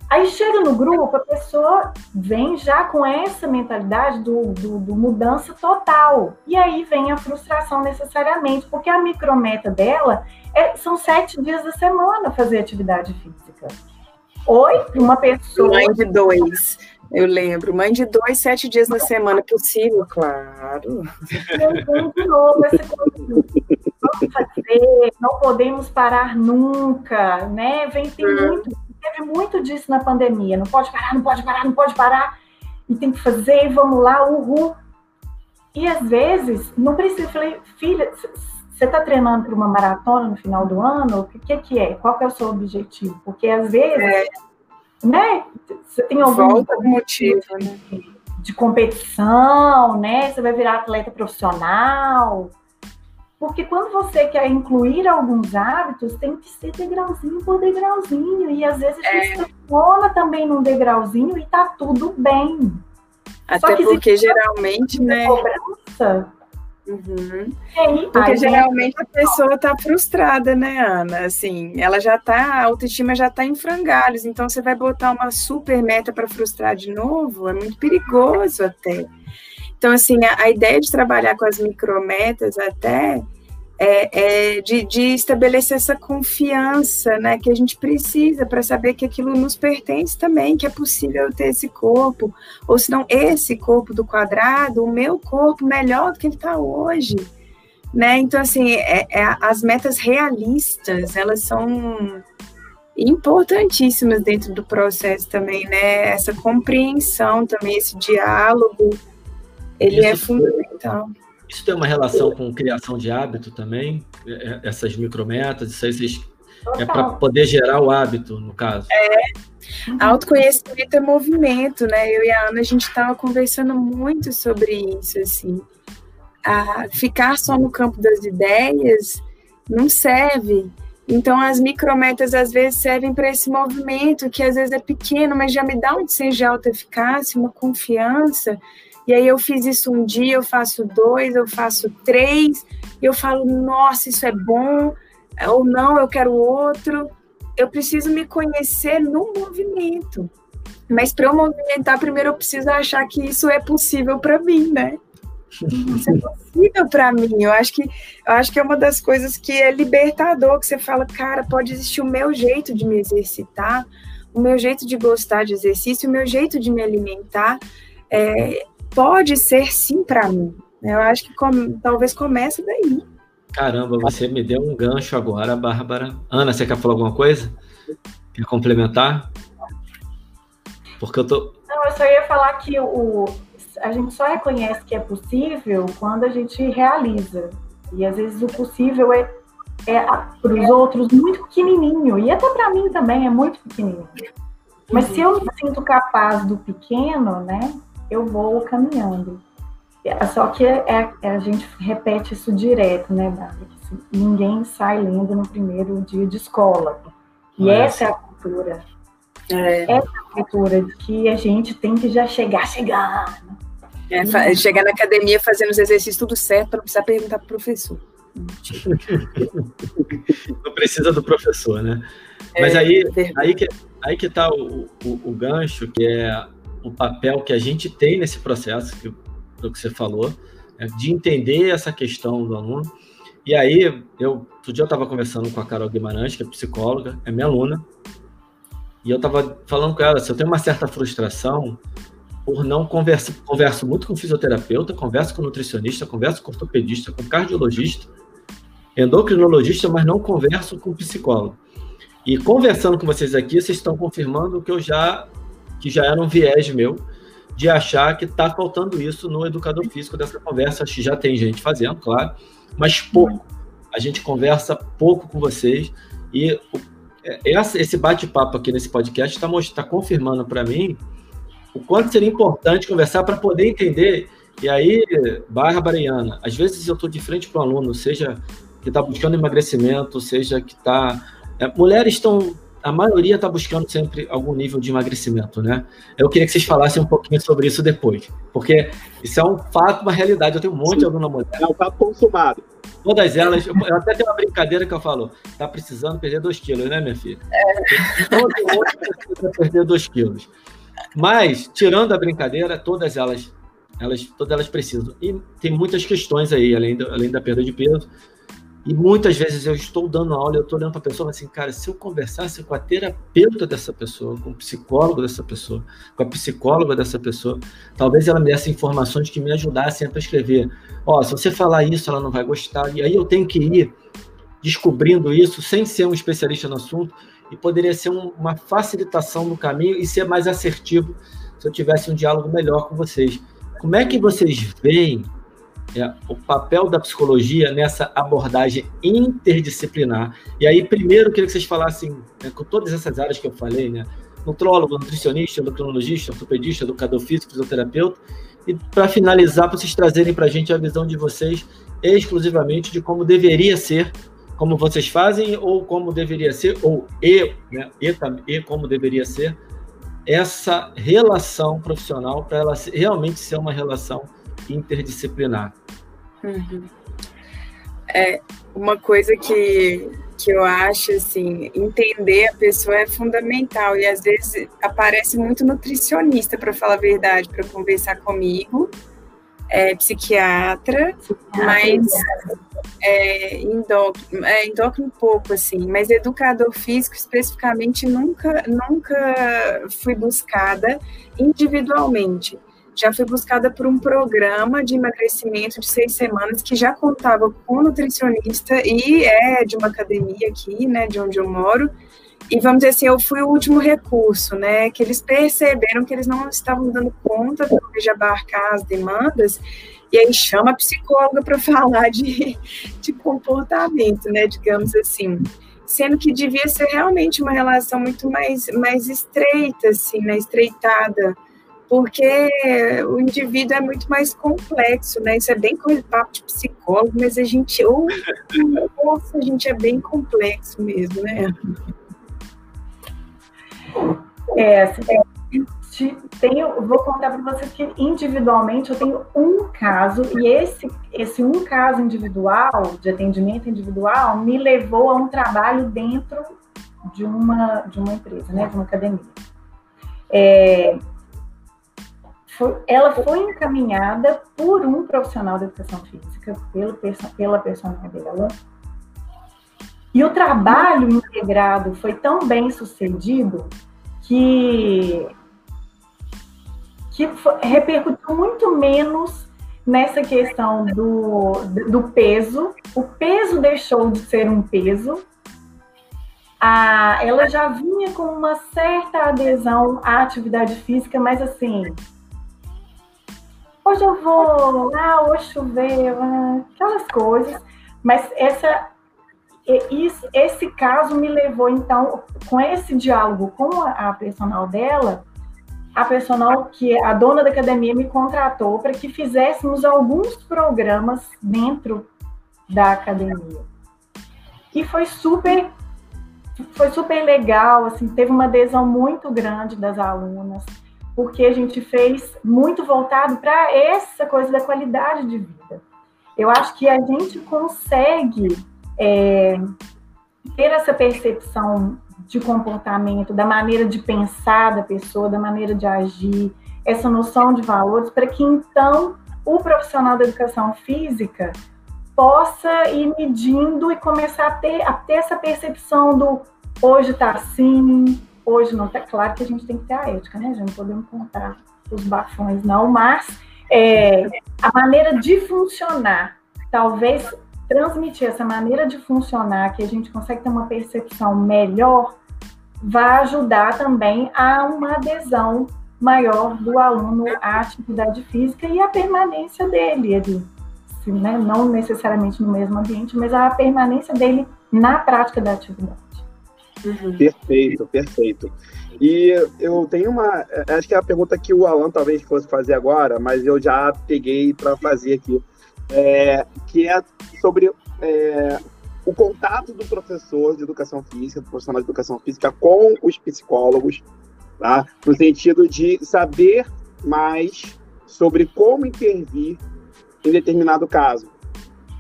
Aí chega no grupo, a pessoa vem já com essa mentalidade do, do, do, mudança total. E aí vem a frustração necessariamente, porque a micrometa dela é, são sete dias da semana fazer atividade física. Oi, uma pessoa. Mãe de dois. Eu lembro, mãe de dois, sete dias na semana, possível, claro. Eu de novo essa coisa. Fazer, não podemos parar nunca, né? Vem, tem hum. muito, teve muito disso na pandemia. Não pode parar, não pode parar, não pode parar. E tem que fazer, e vamos lá, uhul. E às vezes, não precisa, falei, filha, você está treinando para uma maratona no final do ano? O que, que é? Qual que é o seu objetivo? Porque às vezes é né? Você tem algum Falta motivo né? de competição, né? Você vai virar atleta profissional. Porque quando você quer incluir alguns hábitos, tem que ser degrauzinho por degrauzinho. E às vezes a gente é. também num degrauzinho e tá tudo bem. Até porque geralmente, né? Cobrança, Uhum. Porque geralmente a pessoa está frustrada, né, Ana? Assim, ela já está, a autoestima já está em frangalhos, então você vai botar uma super meta para frustrar de novo, é muito perigoso até. Então, assim, a, a ideia de trabalhar com as micrometas até é, é de, de, estabelecer essa confiança né, que a gente precisa para saber que aquilo nos pertence também, que é possível ter esse corpo, ou se não esse corpo do quadrado, o meu corpo melhor do que ele está hoje. Né? Então, assim, é, é, as metas realistas, elas são importantíssimas dentro do processo também, né? Essa compreensão também, esse diálogo, ele é Isso é fundamental. Isso tem uma relação com criação de hábito também? É, é, essas micrometas, isso aí vocês, é para poder gerar o hábito, no caso? É. Autoconhecimento é movimento, né? Eu e a Ana, a gente estava conversando muito sobre isso, assim. A ficar só no campo das ideias não serve. Então, as micrometas às vezes servem para esse movimento, que às vezes é pequeno, mas já me dá um senso de alta eficácia, uma confiança e aí eu fiz isso um dia, eu faço dois, eu faço três, e eu falo, nossa, isso é bom, ou não, eu quero outro. Eu preciso me conhecer no movimento. Mas para eu movimentar, primeiro eu preciso achar que isso é possível para mim, né? Isso é possível para mim. Eu acho que eu acho que é uma das coisas que é libertador, que você fala, cara, pode existir o meu jeito de me exercitar, o meu jeito de gostar de exercício, o meu jeito de me alimentar. É, pode ser sim para mim. Eu acho que com, talvez comece daí. Caramba, você me deu um gancho agora, Bárbara. Ana, você quer falar alguma coisa? Quer complementar? Porque eu tô. Não, eu só ia falar que o, a gente só reconhece que é possível quando a gente realiza. E às vezes o possível é, é para os outros muito pequenininho. E até para mim também é muito pequenininho. Mas se eu me sinto capaz do pequeno, né? Eu vou caminhando. É, só que é, é, a gente repete isso direto, né, Bárbara? Ninguém sai lendo no primeiro dia de escola. E essa é a cultura. É. Essa é a cultura de que a gente tem que já chegar chegando. É, chegar na academia fazendo os exercícios tudo certo para não precisar perguntar para o professor. (laughs) não precisa do professor, né? Mas é, aí, aí que aí que está o, o, o gancho, que é o papel que a gente tem nesse processo, que, do que você falou, é, de entender essa questão do aluno. E aí, eu, outro dia eu estava conversando com a Carol Guimarães, que é psicóloga, é minha aluna, e eu estava falando com ela, se eu tenho uma certa frustração por não conversar, converso muito com fisioterapeuta, converso com nutricionista, converso com ortopedista, com cardiologista, endocrinologista, mas não converso com psicólogo. E conversando com vocês aqui, vocês estão confirmando o que eu já que já era um viés meu de achar que está faltando isso no educador físico dessa conversa. Acho que já tem gente fazendo, claro, mas pouco. A gente conversa pouco com vocês e é, esse bate-papo aqui nesse podcast está tá confirmando para mim o quanto seria importante conversar para poder entender. E aí, Bárbara e Ana, às vezes eu estou de frente para um aluno, seja que está buscando emagrecimento, seja que está. É, mulheres estão. A maioria está buscando sempre algum nível de emagrecimento, né? Eu queria que vocês falassem um pouquinho sobre isso depois, porque isso é um fato, uma realidade. Eu tenho um monte Sim. de aluna mulher. É um fato consumado. Todas elas, eu até tenho uma brincadeira que eu falo, tá precisando perder 2 quilos, né, minha filha? É. Todo mundo precisa perder 2 quilos. Mas, tirando a brincadeira, todas elas, elas, todas elas precisam. E tem muitas questões aí, além da, além da perda de peso. E muitas vezes eu estou dando aula eu estou olhando para a pessoa assim, cara, se eu conversasse com a terapeuta dessa pessoa, com o psicólogo dessa pessoa, com a psicóloga dessa pessoa, talvez ela me desse informações que me ajudassem a prescrever. Ó, oh, se você falar isso, ela não vai gostar. E aí eu tenho que ir descobrindo isso sem ser um especialista no assunto e poderia ser um, uma facilitação no caminho e ser mais assertivo se eu tivesse um diálogo melhor com vocês. Como é que vocês veem é, o papel da psicologia nessa abordagem interdisciplinar. E aí, primeiro, eu queria que vocês falassem, né, com todas essas áreas que eu falei, né? Nutrólogo, nutricionista, endocrinologista, ortopedista, educador físico, fisioterapeuta. E para finalizar, para vocês trazerem para a gente a visão de vocês exclusivamente de como deveria ser, como vocês fazem, ou como deveria ser, ou e, né, e, e como deveria ser, essa relação profissional para ela realmente ser uma relação interdisciplinar. Uhum. É, uma coisa que, que eu acho, assim, entender a pessoa é fundamental. E às vezes aparece muito nutricionista, para falar a verdade, para conversar comigo, é, psiquiatra, psiquiatra mas é, endócrino, é, endócrino pouco, assim, mas educador físico especificamente nunca, nunca fui buscada individualmente já foi buscada por um programa de emagrecimento de seis semanas que já contava com nutricionista e é de uma academia aqui, né, de onde eu moro. E vamos dizer assim, eu fui o último recurso, né, que eles perceberam que eles não estavam dando conta de abarcar as demandas. E aí chama a psicóloga para (laughs) falar de, de comportamento, né, digamos assim. Sendo que devia ser realmente uma relação muito mais, mais estreita, assim, né, estreitada, porque o indivíduo é muito mais complexo, né? Isso é bem coisa papo de psicólogo, mas a gente, ou, nossa, a gente é bem complexo mesmo, né? É, assim, tenho, vou contar para vocês que individualmente eu tenho um caso e esse esse um caso individual de atendimento individual me levou a um trabalho dentro de uma de uma empresa, né, de uma academia. É, foi, ela foi encaminhada por um profissional de educação física, pelo, pela personagem dela. E o trabalho integrado foi tão bem sucedido que, que foi, repercutiu muito menos nessa questão do, do peso. O peso deixou de ser um peso. A, ela já vinha com uma certa adesão à atividade física, mas assim, hoje eu vou, ah, hoje choveu, ah, aquelas coisas. Mas essa, esse caso me levou, então, com esse diálogo com a, personal dela, a personal que a dona da academia me contratou para que fizéssemos alguns programas dentro da academia. E foi super foi super legal, assim, teve uma adesão muito grande das alunas porque a gente fez muito voltado para essa coisa da qualidade de vida. Eu acho que a gente consegue é, ter essa percepção de comportamento, da maneira de pensar da pessoa, da maneira de agir, essa noção de valores, para que então o profissional da educação física possa ir medindo e começar a ter, a ter essa percepção do hoje está assim, hoje não está claro que a gente tem que ter a ética, né? Já não podemos contar os bafões, não, mas é, a maneira de funcionar, talvez transmitir essa maneira de funcionar, que a gente consegue ter uma percepção melhor, vai ajudar também a uma adesão maior do aluno à atividade física e a permanência dele ali, né? não necessariamente no mesmo ambiente, mas a permanência dele na prática da atividade. Uhum. Perfeito, perfeito. E eu tenho uma. Acho que é a pergunta que o Alan talvez fosse fazer agora, mas eu já peguei para fazer aqui. É, que é sobre é, o contato do professor de educação física, do profissional de educação física, com os psicólogos, tá? no sentido de saber mais sobre como intervir em determinado caso.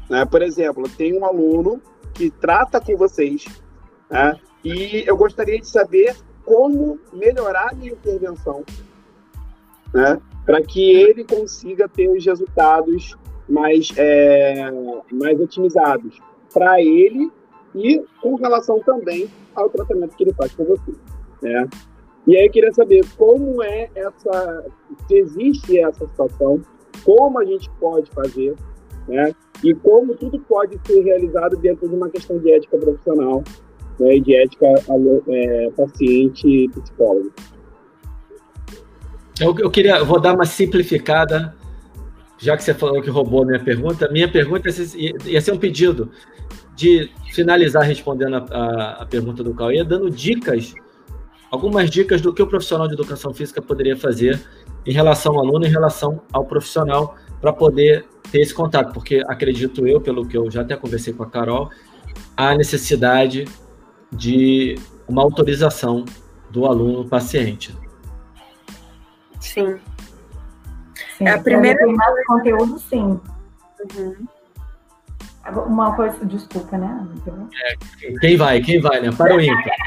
Né? Por exemplo, tem um aluno que trata com vocês né? E eu gostaria de saber como melhorar a minha intervenção né? para que ele consiga ter os resultados mais, é, mais otimizados para ele e com relação também ao tratamento que ele faz com você. Né? E aí eu queria saber como é essa, se existe essa situação, como a gente pode fazer, né? E como tudo pode ser realizado dentro de uma questão de ética profissional, né? De ética é, paciente psicólogo. Eu, eu queria, vou dar uma simplificada, já que você falou que roubou a minha pergunta. Minha pergunta ia ser um pedido de finalizar respondendo a, a, a pergunta do Cauê, dando dicas algumas dicas do que o profissional de educação física poderia fazer em relação ao aluno, em relação ao profissional, para poder ter esse contato, porque acredito eu, pelo que eu já até conversei com a Carol, a necessidade de uma autorização do aluno paciente. Sim. sim é a primeira mais conteúdo, sim. Uhum. Uma coisa, desculpa, né? É, quem vai? Quem vai, né? Para o ímpar.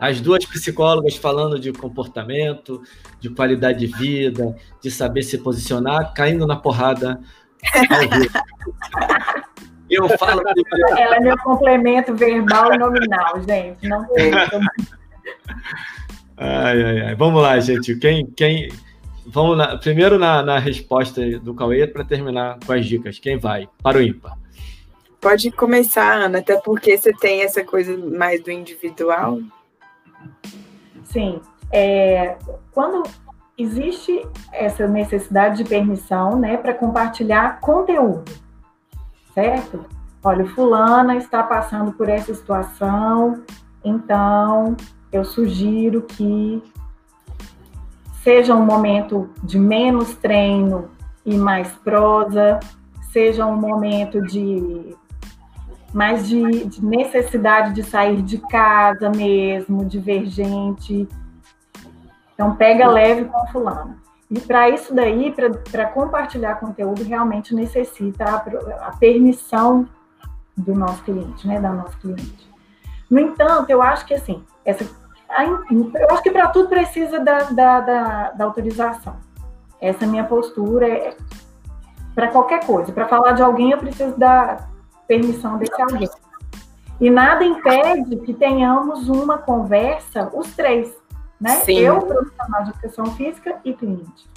As duas psicólogas falando de comportamento, de qualidade de vida, de saber se posicionar, caindo na porrada ao (laughs) vivo. Eu falo. Ela é meu complemento verbal e nominal, gente. Não tem. Ai, ai, ai. Vamos lá, gente. Quem. quem... Vamos lá. Primeiro na, na resposta do Cauê para terminar com as dicas. Quem vai? Para o ímpar. Pode começar, Ana, até porque você tem essa coisa mais do individual. Sim. É, quando existe essa necessidade de permissão, né, para compartilhar conteúdo, certo? Olha, fulana está passando por essa situação, então eu sugiro que seja um momento de menos treino e mais prosa, seja um momento de mais de, de, necessidade de sair de casa mesmo, divergente. Então, pega leve com fulano. E para isso daí, para compartilhar conteúdo, realmente necessita a, a, permissão do nosso cliente, né, da nossa cliente. No entanto, eu acho que assim, essa, eu acho que para tudo precisa da, da, da, da autorização. Essa é minha postura. É, para qualquer coisa. Para falar de alguém, eu preciso da permissão desse alguém. E nada impede que tenhamos uma conversa, os três, né? Sim. Eu, profissional de educação física e cliente.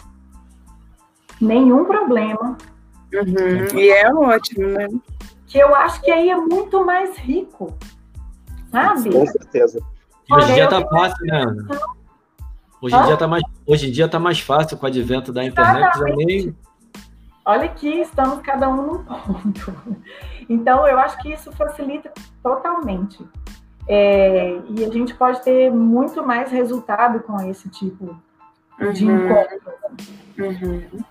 Nenhum problema. Uhum. E é ótimo, né? Que eu acho que aí é muito mais rico, sabe? Com certeza. Hoje em dia tá fácil, né, Ana? Hoje em, dia tá mais, hoje em dia tá mais fácil com o advento da internet. Já nem, olha que estamos cada um num ponto. (laughs) Então, eu acho que isso facilita totalmente. É, e a gente pode ter muito mais resultado com esse tipo uhum. de encontro. Uhum.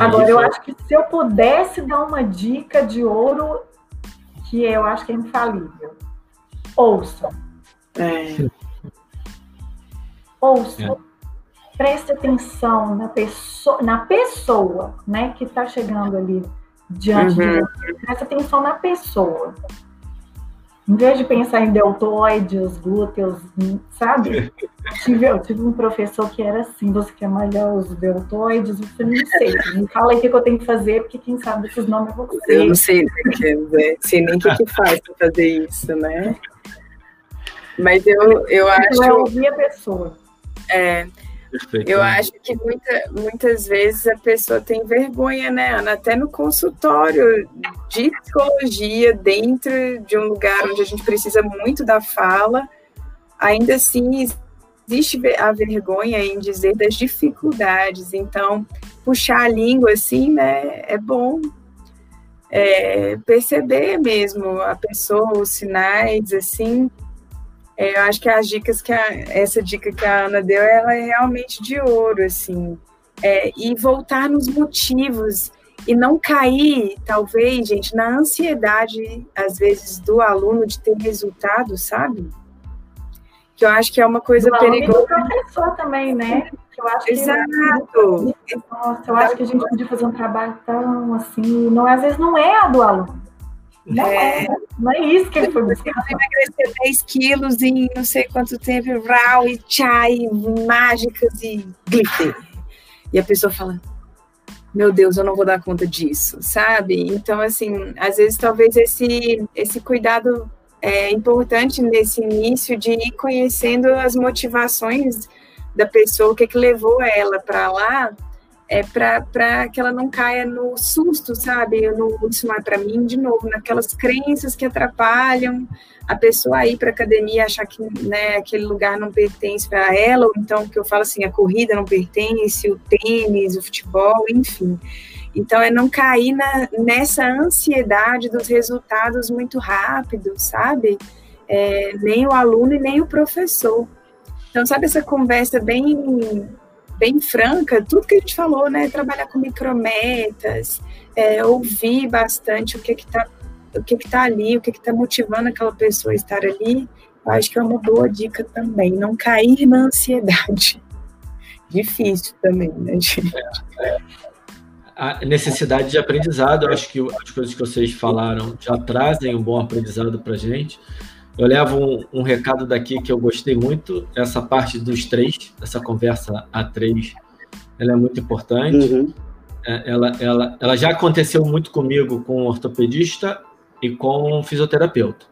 Agora, eu acho que se eu pudesse dar uma dica de ouro, que eu acho que é infalível, ouça. É. (laughs) Ouça. É preste atenção na pessoa, na pessoa né, que está chegando ali diante uhum. de você. Preste atenção na pessoa. Em vez de pensar em deltoides, glúteos, sabe? Eu tive, eu tive um professor que era assim, você quer malhar os deltoides? Eu falei, não sei, me fala aí o que eu tenho que fazer, porque quem sabe esses nomes é você. Eu não sei, né? sei nem o que, que faz para fazer isso, né? Mas eu, eu acho... Eu ouvir a pessoa. É, Eu acho que muita, muitas vezes a pessoa tem vergonha, né, Ana? Até no consultório de psicologia, dentro de um lugar onde a gente precisa muito da fala, ainda assim existe a vergonha em dizer das dificuldades. Então, puxar a língua assim, né, é bom. é, perceber mesmo a pessoa, os sinais, assim. É, eu acho que as dicas que a, essa dica que a Ana deu, ela é realmente de ouro, assim. É, e voltar nos motivos e não cair, talvez, gente, na ansiedade, às vezes, do aluno de ter resultado, sabe? Que eu acho que é uma coisa do perigosa. do professor também, né? Eu acho Exato. Que, nossa, eu acho que a gente podia fazer um trabalho tão assim, não, às vezes não é a do aluno. Não é, é não é isso que ele foi buscar. Emagrecer 10 quilos em não sei quanto tempo, rau e chai, mágicas e glitter. E a pessoa fala, meu Deus, eu não vou dar conta disso, sabe? Então, assim, às vezes talvez esse, esse cuidado é importante nesse início de ir conhecendo as motivações da pessoa, o que, que levou ela para lá, é para que ela não caia no susto, sabe? No, isso não é para mim, de novo, naquelas crenças que atrapalham a pessoa ir para academia, achar que né, aquele lugar não pertence para ela, ou então que eu falo assim, a corrida não pertence, o tênis, o futebol, enfim. Então, é não cair na, nessa ansiedade dos resultados muito rápidos, sabe? É, nem o aluno e nem o professor. Então, sabe essa conversa bem bem franca, tudo que a gente falou, né? Trabalhar com micrometas, é, ouvir bastante o que que tá, o que que tá ali, o que que tá motivando aquela pessoa a estar ali. Eu acho que é uma boa dica também, não cair na ansiedade. (laughs) Difícil também, né, (laughs) gente? É, é. A necessidade de aprendizado, eu acho que as coisas que vocês falaram já trazem um bom aprendizado para gente. Eu levo um, um, recado daqui que eu gostei muito, essa parte dos três, essa conversa a três, ela é muito importante. Uhum. É, ela, ela, ela já aconteceu muito comigo com ortopedista e com fisioterapeuta.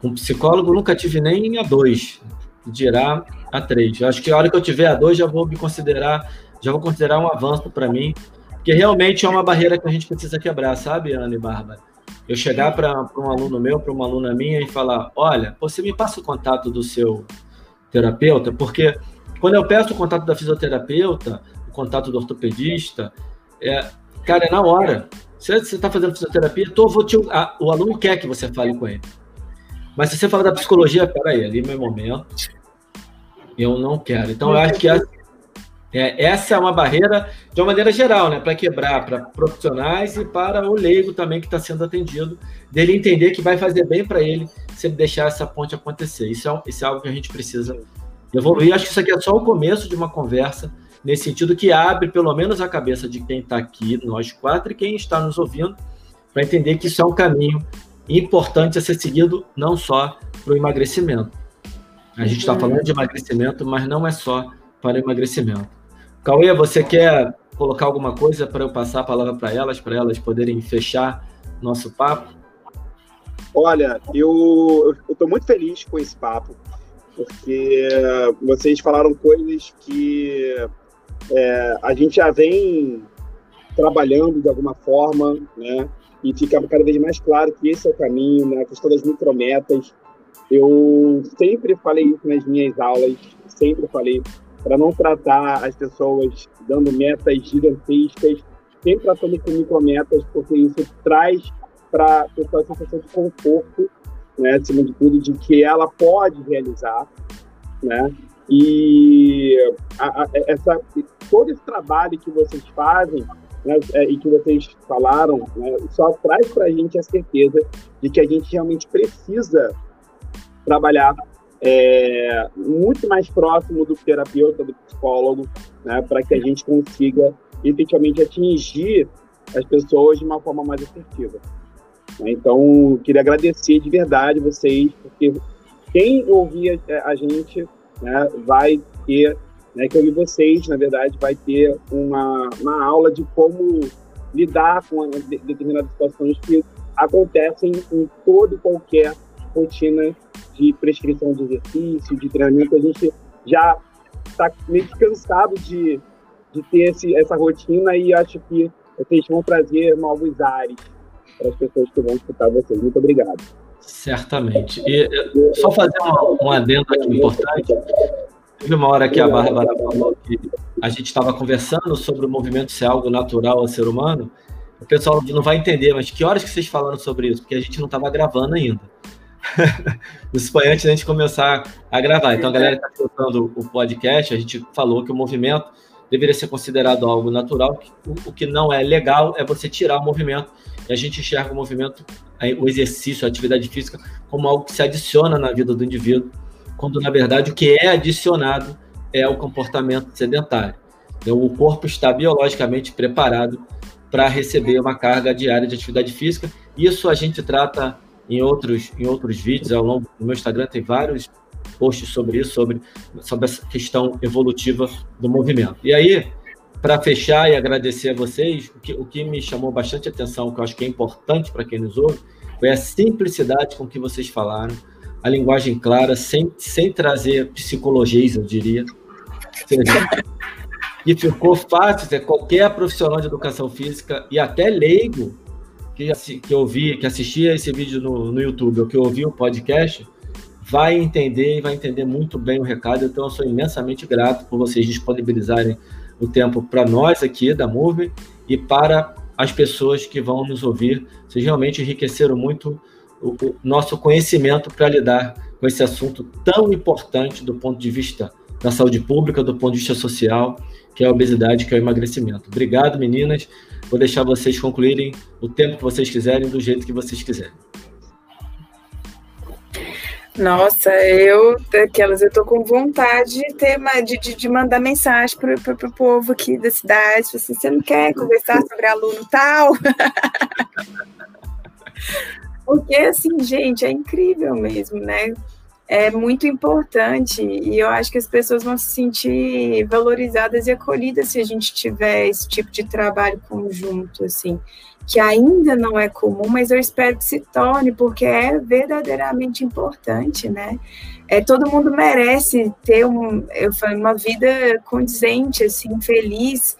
Com psicólogo nunca tive nem a dois, dirá a três. Eu acho que a hora que eu tiver a dois já vou me considerar, já vou considerar um avanço para mim, porque realmente é uma barreira que a gente precisa quebrar, sabe, Ana e Bárbara? Eu chegar para um aluno meu, para uma aluna minha e falar: olha, você me passa o contato do seu terapeuta, porque quando eu peço o contato da fisioterapeuta, o contato do ortopedista, é, cara, é na hora. Se você está fazendo fisioterapia, tô, vou te, a, o aluno quer que você fale com ele. Mas se você fala da psicologia, peraí, ali é meu momento, eu não quero. Então, eu acho que é, essa é uma barreira de uma maneira geral, né, para quebrar para profissionais e para o leigo também que está sendo atendido, dele entender que vai fazer bem para ele se ele deixar essa ponte acontecer. Isso é, isso é algo que a gente precisa evoluir. Acho que isso aqui é só o começo de uma conversa nesse sentido que abre pelo menos a cabeça de quem está aqui, nós quatro, e quem está nos ouvindo, para entender que isso é um caminho importante a ser seguido não só para o emagrecimento. A gente está falando de emagrecimento, mas não é só para o emagrecimento. Cauê, você quer colocar alguma coisa para eu passar a palavra para elas, para elas poderem fechar nosso papo? Olha, eu estou muito feliz com esse papo, porque vocês falaram coisas que é, a gente já vem trabalhando de alguma forma, né? E fica cada vez mais claro que esse é o caminho, né? A questão das micrometas. Eu sempre falei isso nas minhas aulas, sempre falei para não tratar as pessoas dando metas gigantescas, sempre tratando com micrometas, porque isso traz para a pessoa a sensação de conforto, né, acima de tudo, de que ela pode realizar, né? E a, a, essa, todo esse trabalho que vocês fazem né, é, e que vocês falaram, né, só traz para a gente a certeza de que a gente realmente precisa trabalhar é, muito mais próximo do terapeuta, do psicólogo, né, para que a gente consiga efetivamente atingir as pessoas de uma forma mais assertiva. Então, queria agradecer de verdade vocês, porque quem ouvir a gente né, vai ter, né, que ouvir vocês, na verdade, vai ter uma, uma aula de como lidar com determinadas situações que acontecem em todo e qualquer rotina de prescrição de exercício, de treinamento, a gente já está meio cansado de, de ter esse, essa rotina e acho que vocês vão trazer novos ares para as pessoas que vão escutar vocês. Muito obrigado. Certamente. E só fazer um, um adendo aqui importante. Teve uma hora que a Bárbara falou que a gente estava conversando sobre o movimento ser algo natural ao ser humano. o pessoal não vai entender, mas que horas que vocês falaram sobre isso? Porque a gente não estava gravando ainda. (laughs) isso foi antes da gente começar a gravar. Então, a galera que está escutando o podcast, a gente falou que o movimento deveria ser considerado algo natural. O que não é legal é você tirar o movimento. E a gente enxerga o movimento, o exercício, a atividade física, como algo que se adiciona na vida do indivíduo, quando, na verdade, o que é adicionado é o comportamento sedentário. Então, o corpo está biologicamente preparado para receber uma carga diária de atividade física. Isso a gente trata em outros, em outros vídeos. Ao longo do meu Instagram tem vários posts sobre isso, sobre, sobre essa questão evolutiva do movimento. E aí, para fechar e agradecer a vocês, o que, o que me chamou bastante atenção, que eu acho que é importante para quem nos ouve, foi a simplicidade com que vocês falaram, a linguagem clara, sem, sem trazer psicologias, eu diria. (laughs) E ficou fácil, qualquer profissional de educação física e até leigo que, que que assistia esse vídeo no, no YouTube ou que ouviu o podcast, vai entender e vai entender muito bem o recado. Então, eu sou imensamente grato por vocês disponibilizarem o tempo para nós aqui da Move e para as pessoas que vão nos ouvir. Vocês realmente enriqueceram muito o, o nosso conhecimento para lidar com esse assunto tão importante do ponto de vista da saúde pública, do ponto de vista social que é a obesidade, que é o emagrecimento. Obrigado, meninas. Vou deixar vocês concluírem o tempo que vocês quiserem, do jeito que vocês quiserem. Nossa, eu daquelas eu tô com vontade de ter de, de, de mandar mensagem pro, pro, pro povo aqui da cidade. Assim, você não quer conversar sobre aluno tal? (laughs) Porque assim, gente, é incrível mesmo, né? É muito importante e eu acho que as pessoas vão se sentir valorizadas e acolhidas se a gente tiver esse tipo de trabalho conjunto, assim, que ainda não é comum, mas eu espero que se torne, porque é verdadeiramente importante, né? É, todo mundo merece ter um, eu falo, uma vida condizente, assim, feliz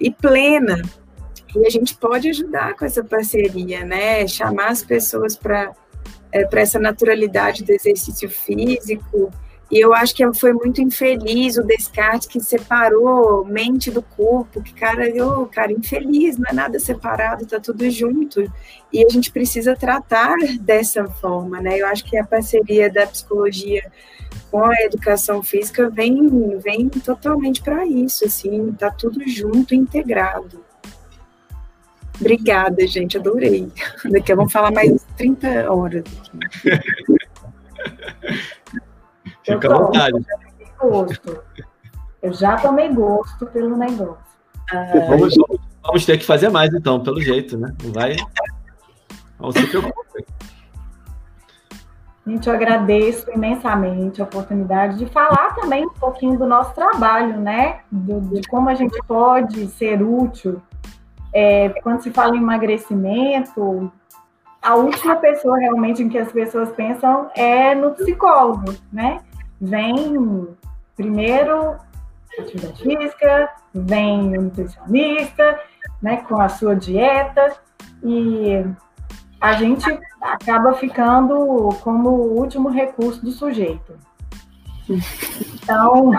e plena. E a gente pode ajudar com essa parceria, né? Chamar as pessoas para é, para essa naturalidade do exercício físico. E eu acho que foi muito infeliz o Descartes que separou mente do corpo, que cara, eu, cara, infeliz, não é nada separado, tá tudo junto. E a gente precisa tratar dessa forma, né? Eu acho que a parceria da psicologia com a educação física vem, vem totalmente para isso, assim, tá tudo junto, integrado. Obrigada, gente, adorei. Daqui vamos falar mais 30 horas. Fica à vontade. Gosto. Eu já tomei gosto pelo negócio. Vamos, vamos, ter que fazer mais, então, pelo jeito, né? Não vai. Não se preocupe. Gente, eu agradeço imensamente a oportunidade de falar também um pouquinho do nosso trabalho, né? Do, de como a gente pode ser útil é, quando se fala em emagrecimento, a última pessoa realmente em que as pessoas pensam é no psicólogo, né? Vem primeiro atividade física, vem o nutricionista, né, com a sua dieta, e a gente acaba ficando como o último recurso do sujeito. Então,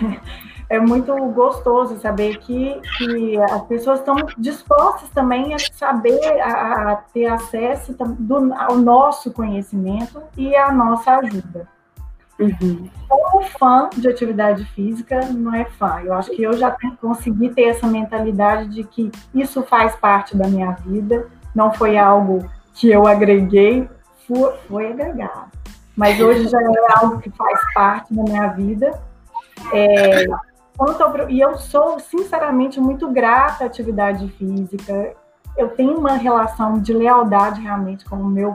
(laughs) é muito gostoso saber que, que as pessoas estão dispostas também a saber, a, a ter acesso do, ao nosso conhecimento e à nossa ajuda. Uhum. Como fã de atividade física, não é fã. Eu acho que eu já consegui ter essa mentalidade de que isso faz parte da minha vida, não foi algo que eu agreguei, foi, foi agregado. Mas hoje já é algo que faz parte da minha vida. É, Quanto ao, e eu sou, sinceramente, muito grata à atividade física. Eu tenho uma relação de lealdade realmente com o meu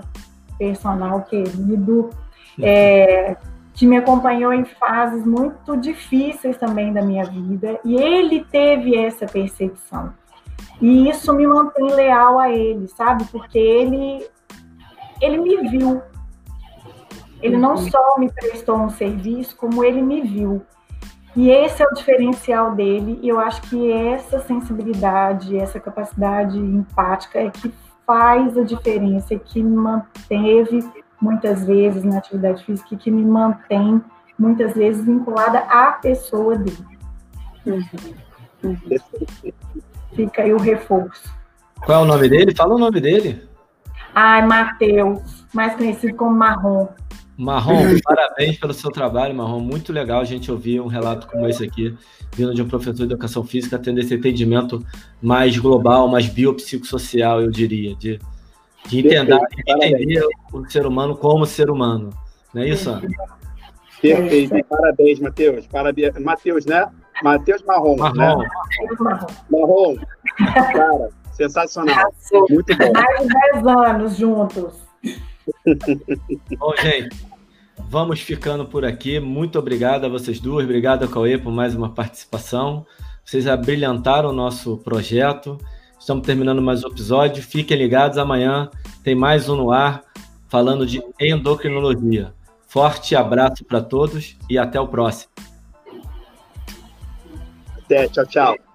personal querido, é, que me acompanhou em fases muito difíceis também da minha vida, e ele teve essa percepção. E isso me mantém leal a ele, sabe? Porque ele, ele me viu. Ele não uhum. só me prestou um serviço, como ele me viu. E esse é o diferencial dele, e eu acho que essa sensibilidade, essa capacidade empática é que faz a diferença, e que me manteve muitas vezes na atividade física, e que me mantém muitas vezes vinculada à pessoa dele. Uhum. Uhum. Fica aí o reforço. Qual é o nome dele? Fala o nome dele. Ai, Matheus, mais conhecido como Marrom. Marrom, parabéns pelo seu trabalho, Marrom. Muito legal a gente ouvir um relato como esse aqui, vindo de um professor de educação física, tendo esse entendimento mais global, mais biopsicossocial, eu diria, de, de entender, entender o ser humano como ser humano. Não é isso, Ana? Perfeito. Parabéns, Matheus. Parabéns. Matheus, né? Matheus Marrom. Marrom. Né? Marrom. Cara, sensacional. Muito bom. Mais de 10 anos juntos. (laughs) bom, gente, vamos ficando por aqui. Muito obrigado a vocês duas. Obrigado, Cauê, por mais uma participação. Vocês abrilhantaram o nosso projeto. Estamos terminando mais um episódio. Fiquem ligados, amanhã tem mais um no ar falando de endocrinologia. Forte abraço para todos e até o próximo. Até, tchau, tchau.